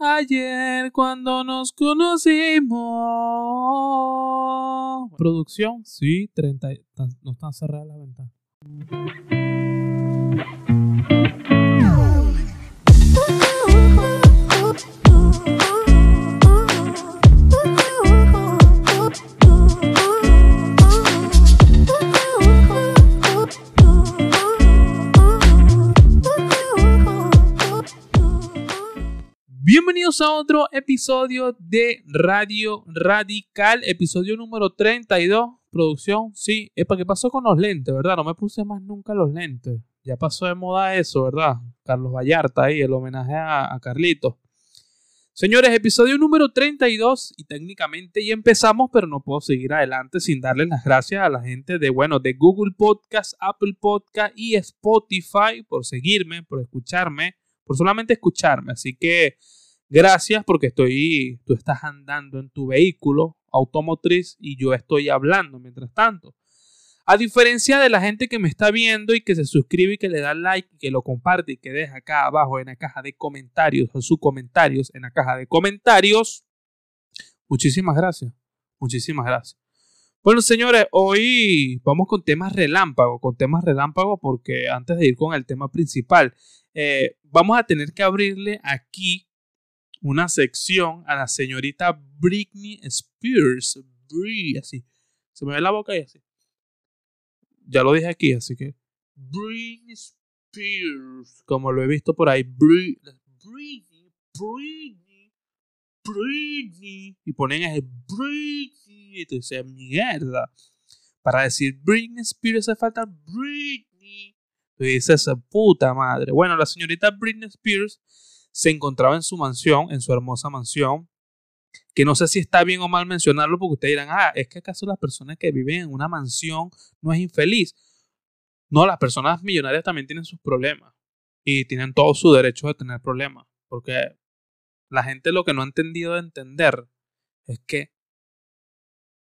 Ayer cuando nos conocimos. Producción, sí, 30. No están cerradas las ventanas. Bienvenidos a otro episodio de Radio Radical, episodio número 32. Producción, sí, es para qué pasó con los lentes, ¿verdad? No me puse más nunca los lentes. Ya pasó de moda eso, ¿verdad? Carlos Vallarta ahí, el homenaje a, a Carlitos. Señores, episodio número 32 y técnicamente ya empezamos, pero no puedo seguir adelante sin darles las gracias a la gente de, bueno, de Google Podcast, Apple Podcast y Spotify por seguirme, por escucharme, por solamente escucharme. Así que Gracias porque estoy, tú estás andando en tu vehículo automotriz y yo estoy hablando mientras tanto. A diferencia de la gente que me está viendo y que se suscribe y que le da like y que lo comparte y que deja acá abajo en la caja de comentarios o sus comentarios en la caja de comentarios. Muchísimas gracias. Muchísimas gracias. Bueno, señores, hoy vamos con temas relámpago, con temas relámpago porque antes de ir con el tema principal, eh, vamos a tener que abrirle aquí una sección a la señorita Britney Spears. así. Se me ve la boca y así. Ya lo dije aquí, así que. Britney Spears. Como lo he visto por ahí. Britney, Britney, Britney. Y ponen ese Britney. Y dices, mierda. Para decir Britney Spears hace falta Britney. Y dices, puta madre. Bueno, la señorita Britney Spears se encontraba en su mansión, en su hermosa mansión, que no sé si está bien o mal mencionarlo porque ustedes dirán, ah, es que acaso las personas que viven en una mansión no es infeliz. No, las personas millonarias también tienen sus problemas y tienen todo su derecho de tener problemas, porque la gente lo que no ha entendido de entender es que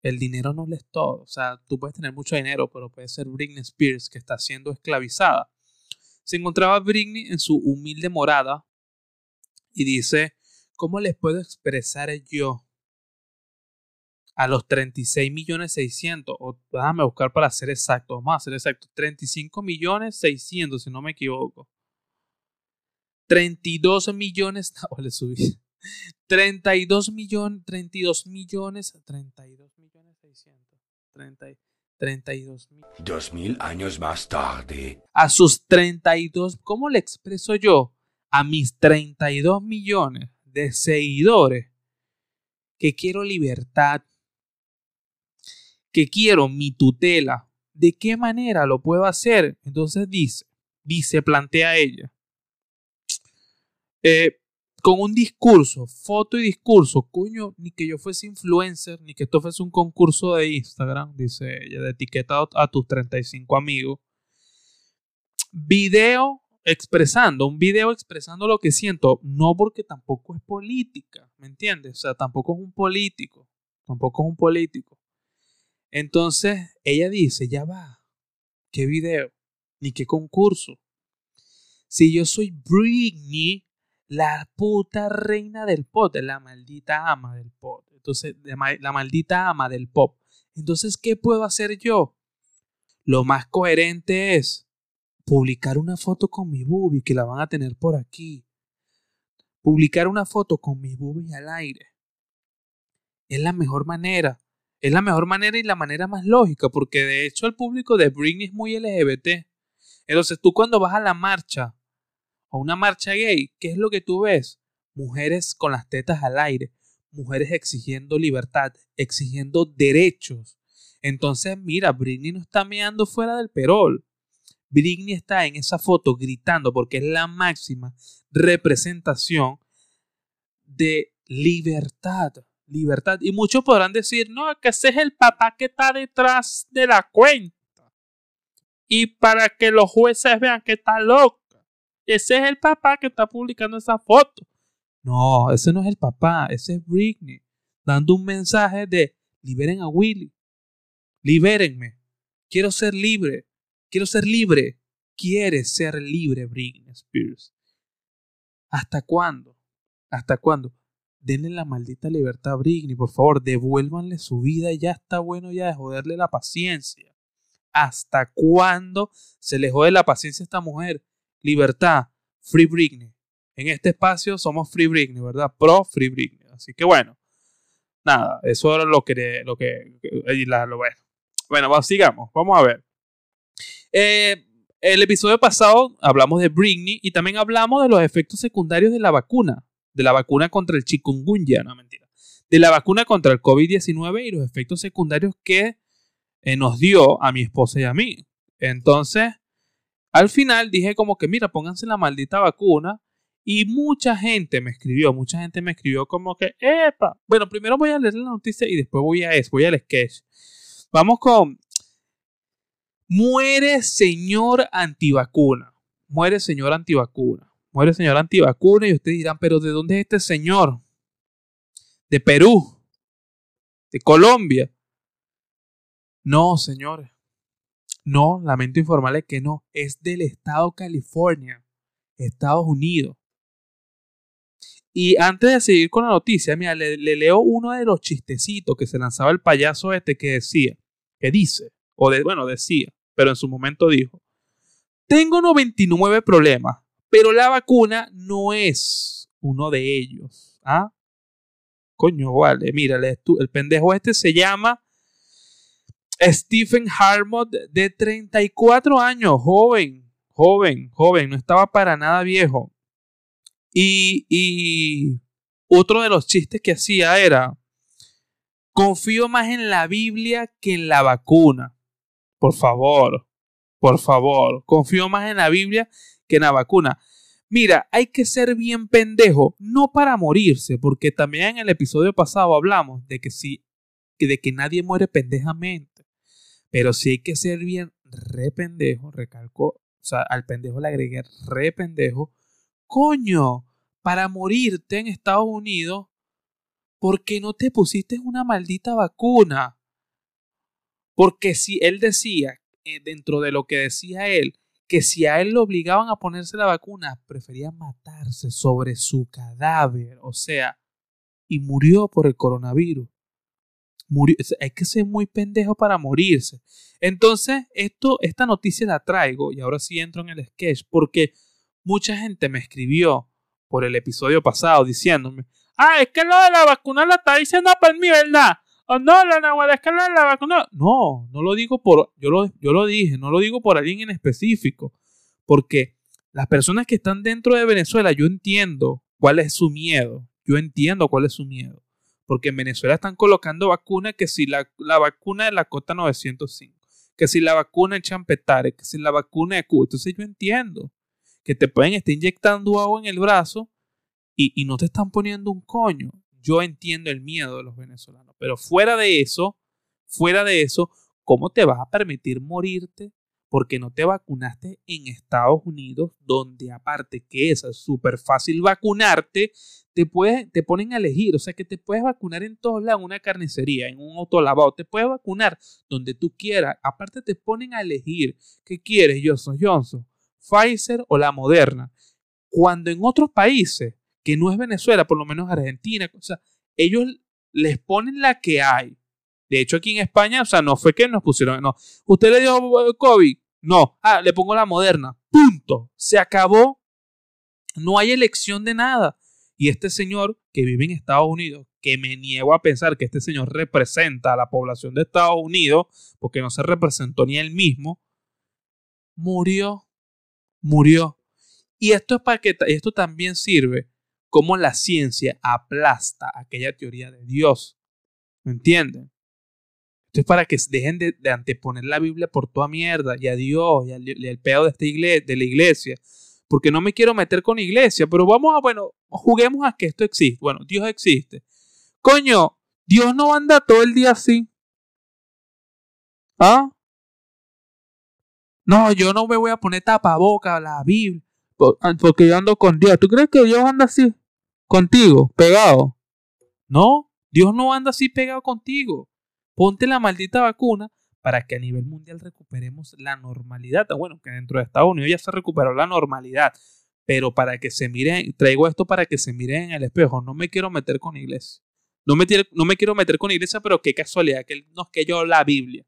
el dinero no es todo. O sea, tú puedes tener mucho dinero, pero puede ser Britney Spears que está siendo esclavizada. Se encontraba Britney en su humilde morada y dice, ¿cómo les puedo expresar yo a los 36 millones 600? O déjame buscar para ser exacto, vamos a ser exacto, 35 millones 600 si no me equivoco. 32 millones, o le subí. 32 millones, 32 millones, 32 millones 600, 32 mil. Dos mil años más tarde. A sus 32, ¿cómo le expreso yo? A mis 32 millones de seguidores que quiero libertad, que quiero mi tutela, ¿de qué manera lo puedo hacer? Entonces dice, dice, plantea ella, eh, con un discurso, foto y discurso, coño, ni que yo fuese influencer, ni que esto fuese un concurso de Instagram, dice ella, de etiquetado a tus 35 amigos. Video expresando, un video expresando lo que siento, no porque tampoco es política, ¿me entiendes? O sea, tampoco es un político, tampoco es un político. Entonces, ella dice, ya va, ¿qué video? Ni qué concurso. Si yo soy Britney, la puta reina del pop, la maldita ama del pop. Entonces, la maldita ama del pop. Entonces, ¿qué puedo hacer yo? Lo más coherente es publicar una foto con mi boobie que la van a tener por aquí. Publicar una foto con mis boobies al aire. Es la mejor manera. Es la mejor manera y la manera más lógica, porque de hecho el público de Britney es muy LGBT. Entonces tú cuando vas a la marcha, a una marcha gay, ¿qué es lo que tú ves? Mujeres con las tetas al aire, mujeres exigiendo libertad, exigiendo derechos. Entonces, mira, Britney no está meando fuera del perol. Britney está en esa foto gritando porque es la máxima representación de libertad. Libertad. Y muchos podrán decir, no, que ese es el papá que está detrás de la cuenta. Y para que los jueces vean que está loca. Ese es el papá que está publicando esa foto. No, ese no es el papá, ese es Britney. Dando un mensaje de liberen a Willy. Libérenme. Quiero ser libre. Quiero ser libre. Quieres ser libre, Britney Spears. ¿Hasta cuándo? ¿Hasta cuándo? Denle la maldita libertad a Britney, por favor, devuélvanle su vida, ya está bueno ya de joderle la paciencia. ¿Hasta cuándo se le jode la paciencia a esta mujer? Libertad, Free Britney. En este espacio somos Free Britney, ¿verdad? Pro Free Britney. Así que bueno, nada, eso era lo que, lo que, lo bueno. Bueno, sigamos, vamos a ver. Eh, el episodio pasado hablamos de Britney y también hablamos de los efectos secundarios de la vacuna, de la vacuna contra el chikungunya, no mentira, de la vacuna contra el COVID-19 y los efectos secundarios que eh, nos dio a mi esposa y a mí. Entonces, al final dije como que, mira, pónganse la maldita vacuna. Y mucha gente me escribió, mucha gente me escribió como que, epa. Bueno, primero voy a leer la noticia y después voy a eso, voy al sketch. Vamos con, muere señor antivacuna. Muere señor antivacuna. Muere señor antivacuna y ustedes dirán, pero ¿de dónde es este señor? De Perú. De Colombia. No, señores. No, lamento informarles que no. Es del estado California, Estados Unidos. Y antes de seguir con la noticia, mira, le, leo uno de los chistecitos que se lanzaba el payaso este que decía, que dice, o de, bueno, decía, pero en su momento dijo, tengo 99 problemas, pero la vacuna no es uno de ellos. ¿Ah? Coño, vale, mira, el pendejo este se llama Stephen Harmon, de 34 años, joven, joven, joven, no estaba para nada viejo. Y, y otro de los chistes que hacía era, confío más en la Biblia que en la vacuna. Por favor, por favor, confío más en la Biblia que en la vacuna. Mira, hay que ser bien pendejo, no para morirse, porque también en el episodio pasado hablamos de que si de que nadie muere pendejamente. Pero sí hay que ser bien re pendejo, recalco, o sea, al pendejo le agregué re pendejo. Coño, para morirte en Estados Unidos, ¿por qué no te pusiste una maldita vacuna? Porque si él decía, eh, dentro de lo que decía él, que si a él lo obligaban a ponerse la vacuna, prefería matarse sobre su cadáver, o sea, y murió por el coronavirus hay que ser muy pendejo para morirse. Entonces, esto, esta noticia la traigo y ahora sí entro en el sketch porque mucha gente me escribió por el episodio pasado diciéndome, ah, es que lo de la vacuna la está diciendo por mí, ¿verdad? O no, la nahuatl, la vacuna. No, no lo digo por, yo lo, yo lo dije, no lo digo por alguien en específico, porque las personas que están dentro de Venezuela, yo entiendo cuál es su miedo, yo entiendo cuál es su miedo porque en Venezuela están colocando vacunas que si la, vacuna de la Cota 905, que si la vacuna de Champetare, que si la vacuna de Cuba. Entonces yo entiendo que te pueden estar inyectando agua en el brazo y, y no te están poniendo un coño. Yo entiendo el miedo de los venezolanos, pero fuera de eso, fuera de eso, ¿cómo te vas a permitir morirte porque no te vacunaste en Estados Unidos, donde aparte que es súper fácil vacunarte, te, te ponen a elegir, o sea que te puedes vacunar en todos lados, en una carnicería, en un autolavado, te puedes vacunar donde tú quieras, aparte te ponen a elegir qué quieres, Johnson Johnson, Pfizer o la Moderna, cuando en otros países, que no es Venezuela, por lo menos Argentina, o sea, ellos les ponen la que hay. De hecho, aquí en España, o sea, no fue que nos pusieron, no. ¿Usted le dio COVID? No. Ah, le pongo la moderna. Punto. Se acabó. No hay elección de nada. Y este señor que vive en Estados Unidos, que me niego a pensar que este señor representa a la población de Estados Unidos, porque no se representó ni él mismo, murió. Murió. Y esto es para que esto también sirve como la ciencia aplasta aquella teoría de Dios. ¿Me entienden? Esto es para que dejen de, anteponer la Biblia por toda mierda y a Dios y al, pedo de, esta iglesia, de la iglesia. Porque no me quiero meter con iglesia, pero vamos a, bueno, juguemos a que esto existe. Bueno, Dios existe. Coño, Dios no anda todo el día así. ¿Ah? No, yo no me voy a poner tapaboca a la Biblia ah, porque yo ando con Dios. ¿Tú crees que Dios anda así? Contigo, pegado. No, Dios no anda así pegado contigo. Ponte la maldita vacuna para que a nivel mundial recuperemos la normalidad. Bueno, que dentro de Estados Unidos ya se recuperó la normalidad, pero para que se miren, traigo esto para que se miren en el espejo, no me quiero meter con iglesia. No me, no me quiero meter con iglesia, pero qué casualidad, que no es que yo la Biblia.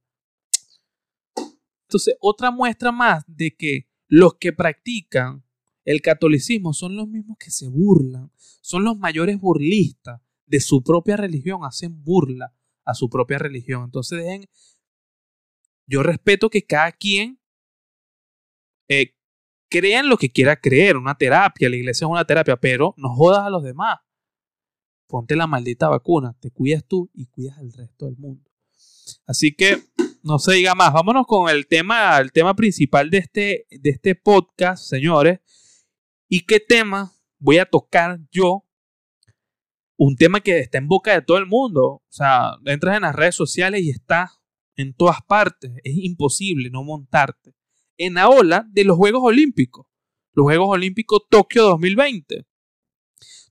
Entonces, otra muestra más de que los que practican el catolicismo son los mismos que se burlan, son los mayores burlistas de su propia religión, hacen burla a su propia religión. Entonces, dejen, yo respeto que cada quien eh, crea en lo que quiera creer, una terapia, la iglesia es una terapia, pero no jodas a los demás. Ponte la maldita vacuna, te cuidas tú y cuidas al resto del mundo. Así que no se diga más, vámonos con el tema, el tema principal de este, de este podcast, señores. ¿Y qué tema voy a tocar yo? Un tema que está en boca de todo el mundo. O sea, entras en las redes sociales y está en todas partes. Es imposible no montarte en la ola de los Juegos Olímpicos. Los Juegos Olímpicos Tokio 2020.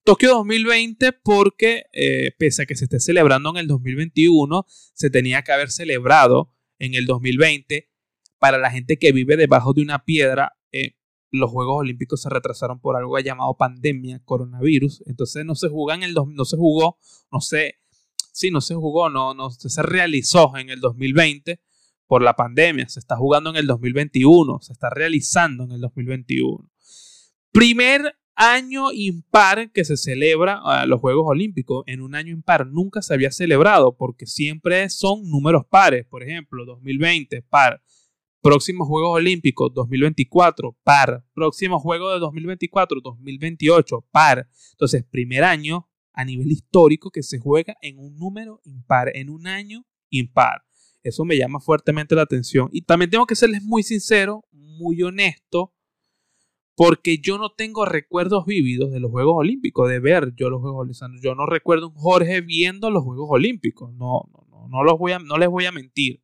Tokio 2020 porque, eh, pese a que se esté celebrando en el 2021, se tenía que haber celebrado en el 2020. Para la gente que vive debajo de una piedra, eh, los Juegos Olímpicos se retrasaron por algo llamado pandemia, coronavirus. Entonces no se jugó en el no se jugó, no sé, sí, no se jugó, no, no se realizó en el 2020 por la pandemia. Se está jugando en el 2021, se está realizando en el 2021. Primer año impar que se celebra ah, los Juegos Olímpicos. En un año impar nunca se había celebrado porque siempre son números pares. Por ejemplo, 2020, par. Próximos Juegos Olímpicos 2024, par. Próximo Juego de 2024, 2028, par. Entonces, primer año a nivel histórico que se juega en un número impar, en un año impar. Eso me llama fuertemente la atención. Y también tengo que serles muy sincero, muy honesto porque yo no tengo recuerdos vívidos de los Juegos Olímpicos, de ver yo los Juegos Olímpicos. Yo no recuerdo un Jorge viendo los Juegos Olímpicos, no, no, no, los voy a, no les voy a mentir,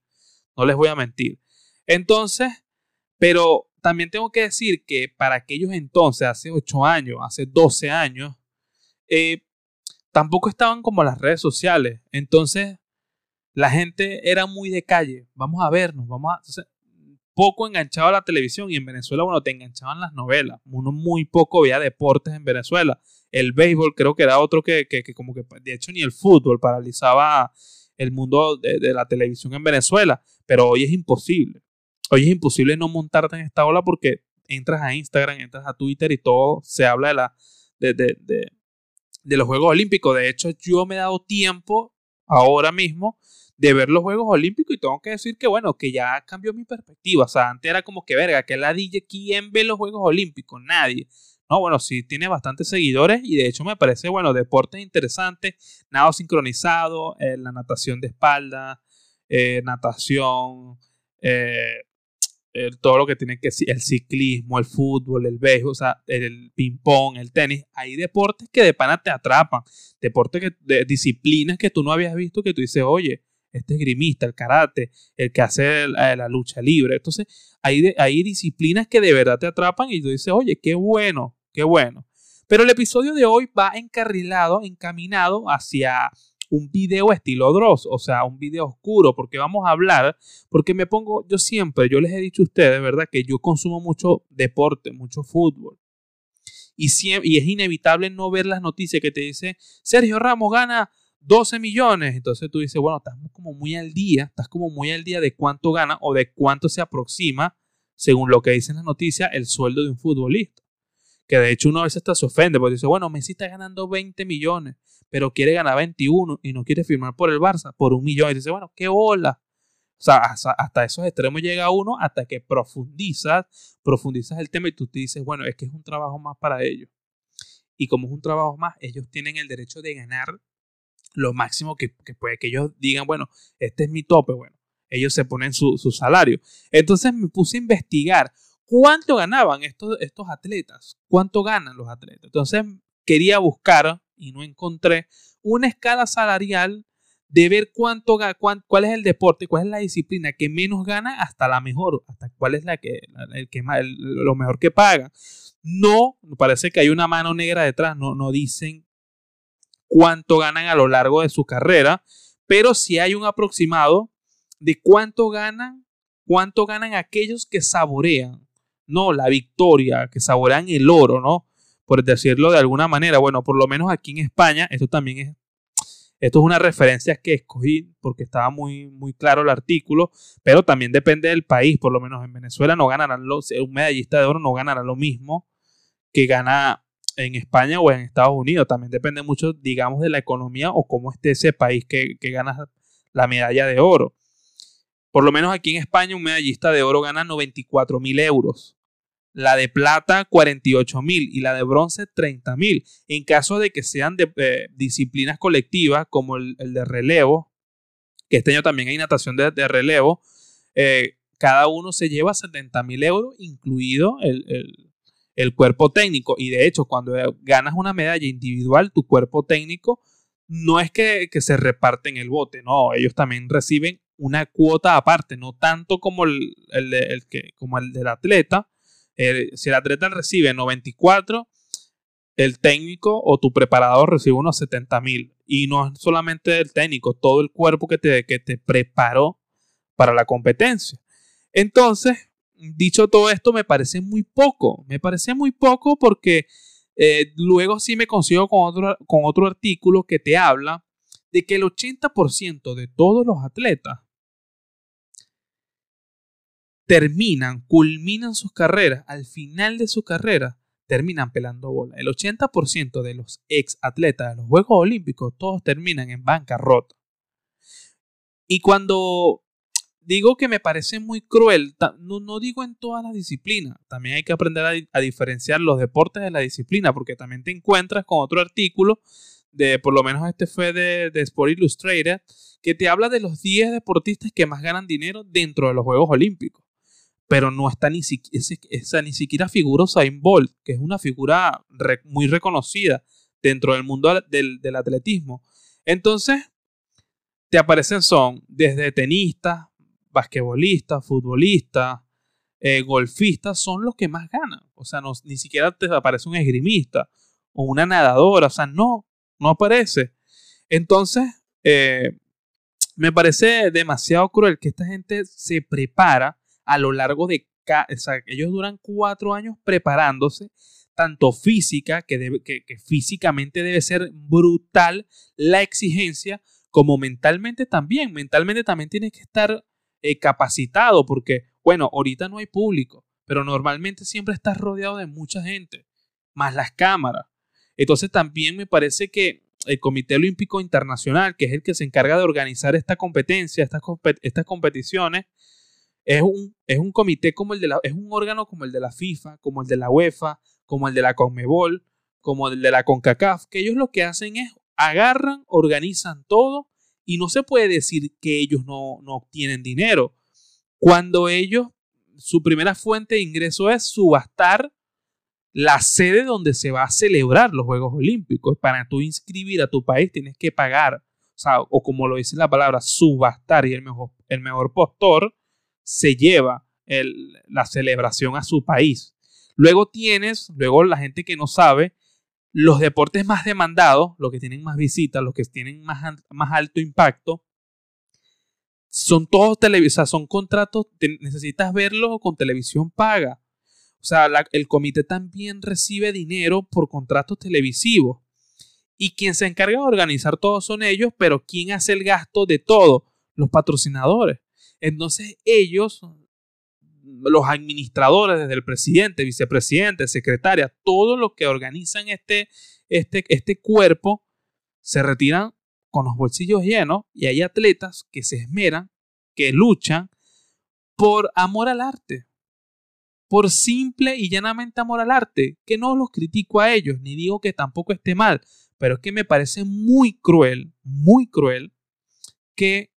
no les voy a mentir. Entonces, pero también tengo que decir que para aquellos entonces, hace 8 años, hace 12 años, eh, tampoco estaban como las redes sociales. Entonces, la gente era muy de calle. Vamos a vernos, vamos a poco enganchado a la televisión y en Venezuela, bueno, te enganchaban las novelas. Uno muy poco veía deportes en Venezuela. El béisbol creo que era otro que, como que, de hecho, ni el fútbol paralizaba el mundo de, la televisión en Venezuela. Pero hoy es imposible. Hoy es imposible no montarte en esta ola porque entras a Instagram, entras a Twitter y todo se habla de, la, de, de, de los Juegos Olímpicos. De hecho, yo me he dado tiempo ahora mismo de ver los Juegos Olímpicos y tengo que decir que, bueno, que ya cambió mi perspectiva. O sea, antes era como que, verga, que la DJ, ¿quién ve los Juegos Olímpicos? Nadie. No, bueno, sí tiene bastantes seguidores y de hecho me parece, bueno, deportes interesantes, nado sincronizado, eh, la natación de espalda, eh, natación, eh, todo lo que tiene que el ciclismo, el fútbol, el béisbol, o sea, el ping-pong, el tenis. Hay deportes que de pana te atrapan, deportes que, de disciplinas que tú no habías visto que tú dices, oye, este grimista, el karate, el que hace eh, la, lucha libre. Entonces, hay, hay disciplinas que de verdad te atrapan y tú dices, oye, qué bueno, qué bueno. Pero el episodio de hoy va encarrilado, encaminado hacia un video estilo Dross, o sea, un video oscuro, porque vamos a hablar, porque me pongo, yo siempre, yo les he dicho a ustedes, ¿verdad? Que yo consumo mucho deporte, mucho fútbol. Y, y es inevitable no ver las noticias que te dice, Sergio Ramos gana 12 millones. Entonces tú dices, bueno, estás como muy al día, estás como muy al día de cuánto gana o de cuánto se aproxima, según lo que dicen las noticias, el sueldo de un futbolista. Que de hecho uno a veces hasta se ofende porque dice, bueno, Messi está ganando 20 millones, pero quiere ganar 21 y no quiere firmar por el Barça por un millón. Y dice, bueno, qué bola. O sea, hasta esos extremos llega uno hasta que profundizas, profundizas el tema y tú te dices, bueno, es que es un trabajo más para ellos. Y como es un trabajo más, ellos tienen el derecho de ganar lo máximo que, puede que ellos digan, bueno, este es mi tope, bueno, ellos se ponen su, salario. Entonces me puse a investigar cuánto ganaban estos, estos atletas, cuánto ganan los atletas. Entonces quería buscar y no encontré una escala salarial de ver cuánto, cuál es el deporte, cuál es la disciplina que menos gana hasta la mejor, hasta cuál es la que, el que lo mejor que paga. No, parece que hay una mano negra detrás, no, no dicen cuánto ganan a lo largo de su carrera, pero si hay un aproximado de cuánto ganan, cuánto ganan aquellos que saborean no la victoria, que saborean el oro, ¿no? Por decirlo de alguna manera. Bueno, por lo menos aquí en España, esto también es esto es una referencia que escogí porque estaba muy, muy claro el artículo, pero también depende del país. Por lo menos en Venezuela no ganarán los, un medallista de oro no ganará lo mismo que gana en España o en Estados Unidos. También depende mucho, digamos, de la economía o cómo esté ese país que, que gana la medalla de oro. Por lo menos aquí en España un medallista de oro gana 94 mil euros la de plata 48 mil y la de bronce 30 mil. En caso de que sean de eh, disciplinas colectivas como el, de relevo, que este año también hay natación de, relevo, eh, cada uno se lleva 70 mil euros, incluido el, cuerpo técnico. Y de hecho, cuando ganas una medalla individual, tu cuerpo técnico no es que, se reparten el bote, no, ellos también reciben una cuota aparte, no tanto como el, que, como el del atleta, si el atleta recibe 94, el técnico o tu preparador recibe unos 70 mil. Y no es solamente el técnico, todo el cuerpo que te, que te preparó para la competencia. Entonces, dicho todo esto, me parece muy poco. Me parece muy poco porque eh, luego sí me consigo con otro, con otro artículo que te habla de que el 80% de todos los atletas terminan, culminan sus carreras, al final de su carrera, terminan pelando bola. El 80% de los ex atletas de los Juegos Olímpicos, todos terminan en bancarrota. Y cuando digo que me parece muy cruel, no, digo en todas las disciplinas, también hay que aprender a, diferenciar los deportes de la disciplina, porque también te encuentras con otro artículo, de por lo menos este fue de, de Sport Illustrated, que te habla de los 10 deportistas que más ganan dinero dentro de los Juegos Olímpicos pero no está ni, esa, ni siquiera figura Usain Bolt, que es una figura muy reconocida dentro del mundo del, atletismo. Entonces, te aparecen son desde tenistas, basquetbolistas, futbolistas, eh, golfistas, son los que más ganan. O sea, no, ni siquiera te aparece un esgrimista o una nadadora, o sea, no, no aparece. Entonces, eh, me parece demasiado cruel que esta gente se prepara a lo largo de... O ellos duran cuatro años preparándose, tanto física, que, que, físicamente debe ser brutal la exigencia, como mentalmente también. Mentalmente también tienes que estar eh, capacitado, porque, bueno, ahorita no hay público, pero normalmente siempre estás rodeado de mucha gente, más las cámaras. Entonces también me parece que el Comité Olímpico Internacional, que es el que se encarga de organizar esta competencia, estas, estas competiciones, es un, es un comité como el de la, es un órgano como el de la FIFA, como el de la UEFA, como el de la CONMEBOL, como el de la CONCACAF, que ellos lo que hacen es agarran, organizan todo y no se puede decir que ellos no, no obtienen dinero. Cuando ellos, su primera fuente de ingreso es subastar la sede donde se va a celebrar los Juegos Olímpicos. Para tú inscribir a tu país tienes que pagar, o, sea, o como lo dice la palabra, subastar y el mejor, el mejor postor se lleva la celebración a su país. Luego tienes, luego la gente que no sabe, los deportes más demandados, los que tienen más visitas, los que tienen más, más alto impacto, son todos televisados, son contratos, necesitas verlos con televisión paga. O sea, el comité también recibe dinero por contratos televisivos. Y quien se encarga de organizar todo son ellos, pero ¿quién hace el gasto de todo? Los patrocinadores. Entonces ellos, los administradores, desde el presidente, vicepresidente, secretaria, todos los que organizan este, este, este cuerpo, se retiran con los bolsillos llenos y hay atletas que se esmeran, que luchan por amor al arte, por simple y llanamente amor al arte, que no los critico a ellos, ni digo que tampoco esté mal, pero es que me parece muy cruel, muy cruel que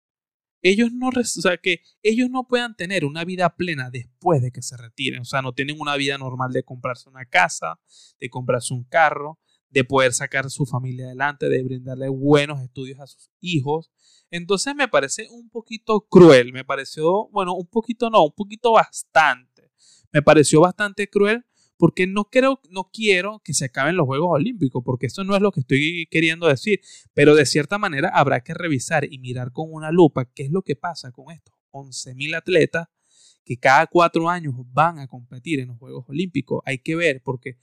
ellos no, o sea, que ellos no puedan tener una vida plena después de que se retiren. O sea, no tienen una vida normal de comprarse una casa, de comprarse un carro, de poder sacar a su familia adelante, de brindarle buenos estudios a sus hijos. Entonces me parece un poquito cruel, me pareció, bueno, un poquito no, un poquito bastante. Me pareció bastante cruel porque no, creo, no quiero que se acaben los Juegos Olímpicos, porque eso no es lo que estoy queriendo decir, pero de cierta manera habrá que revisar y mirar con una lupa qué es lo que pasa con estos 11.000 atletas que cada cuatro años van a competir en los Juegos Olímpicos. Hay que ver, porque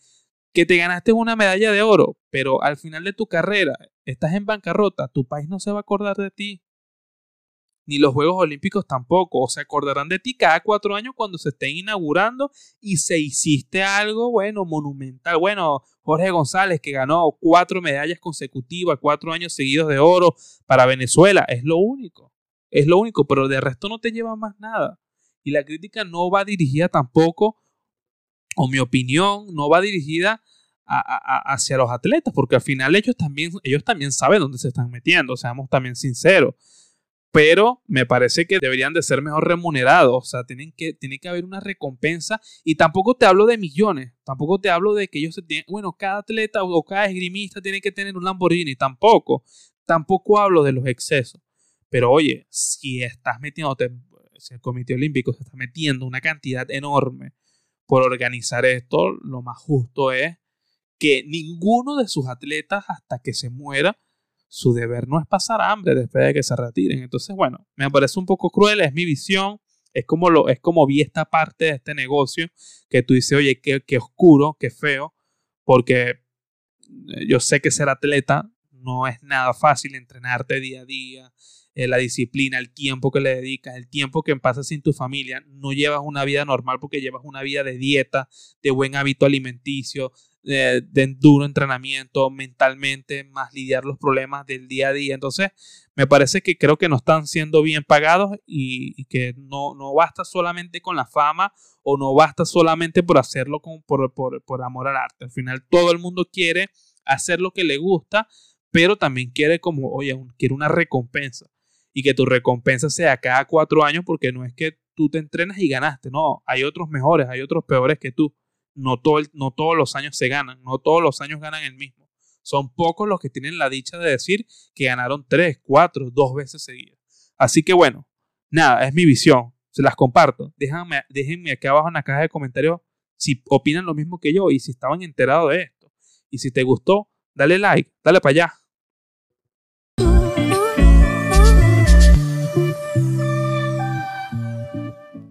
que te ganaste una medalla de oro, pero al final de tu carrera estás en bancarrota, tu país no se va a acordar de ti. Ni los Juegos Olímpicos tampoco. O se acordarán de ti cada cuatro años cuando se estén inaugurando y se hiciste algo, bueno, monumental. Bueno, Jorge González que ganó cuatro medallas consecutivas, cuatro años seguidos de oro para Venezuela. Es lo único. Es lo único, pero de resto no te lleva más nada. Y la crítica no va dirigida tampoco, o mi opinión, no va dirigida hacia los atletas, porque al final ellos también, ellos también saben dónde se están metiendo, seamos también sinceros. Pero me parece que deberían de ser mejor remunerados, o sea, tienen que, tiene que haber una recompensa. Y tampoco te hablo de millones, tampoco te hablo de que ellos tienen, bueno, cada atleta o cada esgrimista tiene que tener un Lamborghini, tampoco. Tampoco hablo de los excesos. Pero oye, si estás metiéndote si el Comité Olímpico se está metiendo una cantidad enorme por organizar esto, lo más justo es que ninguno de sus atletas hasta que se muera, su deber no es pasar hambre después de que se retiren. Entonces, bueno, me parece un poco cruel, es mi visión, es como, lo, es como vi esta parte de este negocio que tú dices, oye, qué, oscuro, qué feo, porque eh, yo sé que ser atleta no es nada fácil, entrenarte día a día, eh, la disciplina, el tiempo que le dedicas, el tiempo que pasas sin tu familia. No llevas una vida normal porque llevas una vida de dieta, de buen hábito alimenticio, de, duro entrenamiento, mentalmente, más lidiar los problemas del día a día. Entonces, me parece que creo que no están siendo bien pagados y, que no, no, basta solamente con la fama o no basta solamente por hacerlo por, por, por amor al arte. Al final, todo el mundo quiere hacer lo que le gusta, pero también quiere como, oye, quiere una recompensa y que tu recompensa sea cada cuatro años porque no es que tú te entrenas y ganaste, no, hay otros mejores, hay otros peores que tú. No, todo no todos los años se ganan, no todos los años ganan el mismo. Son pocos los que tienen la dicha de decir que ganaron tres, cuatro, dos veces seguidas. Así que bueno, nada, es mi visión, se las comparto. Déjenme, déjenme aquí abajo en la caja de comentarios si opinan lo mismo que yo y si estaban enterados de esto. Y si te gustó, dale like, dale para allá.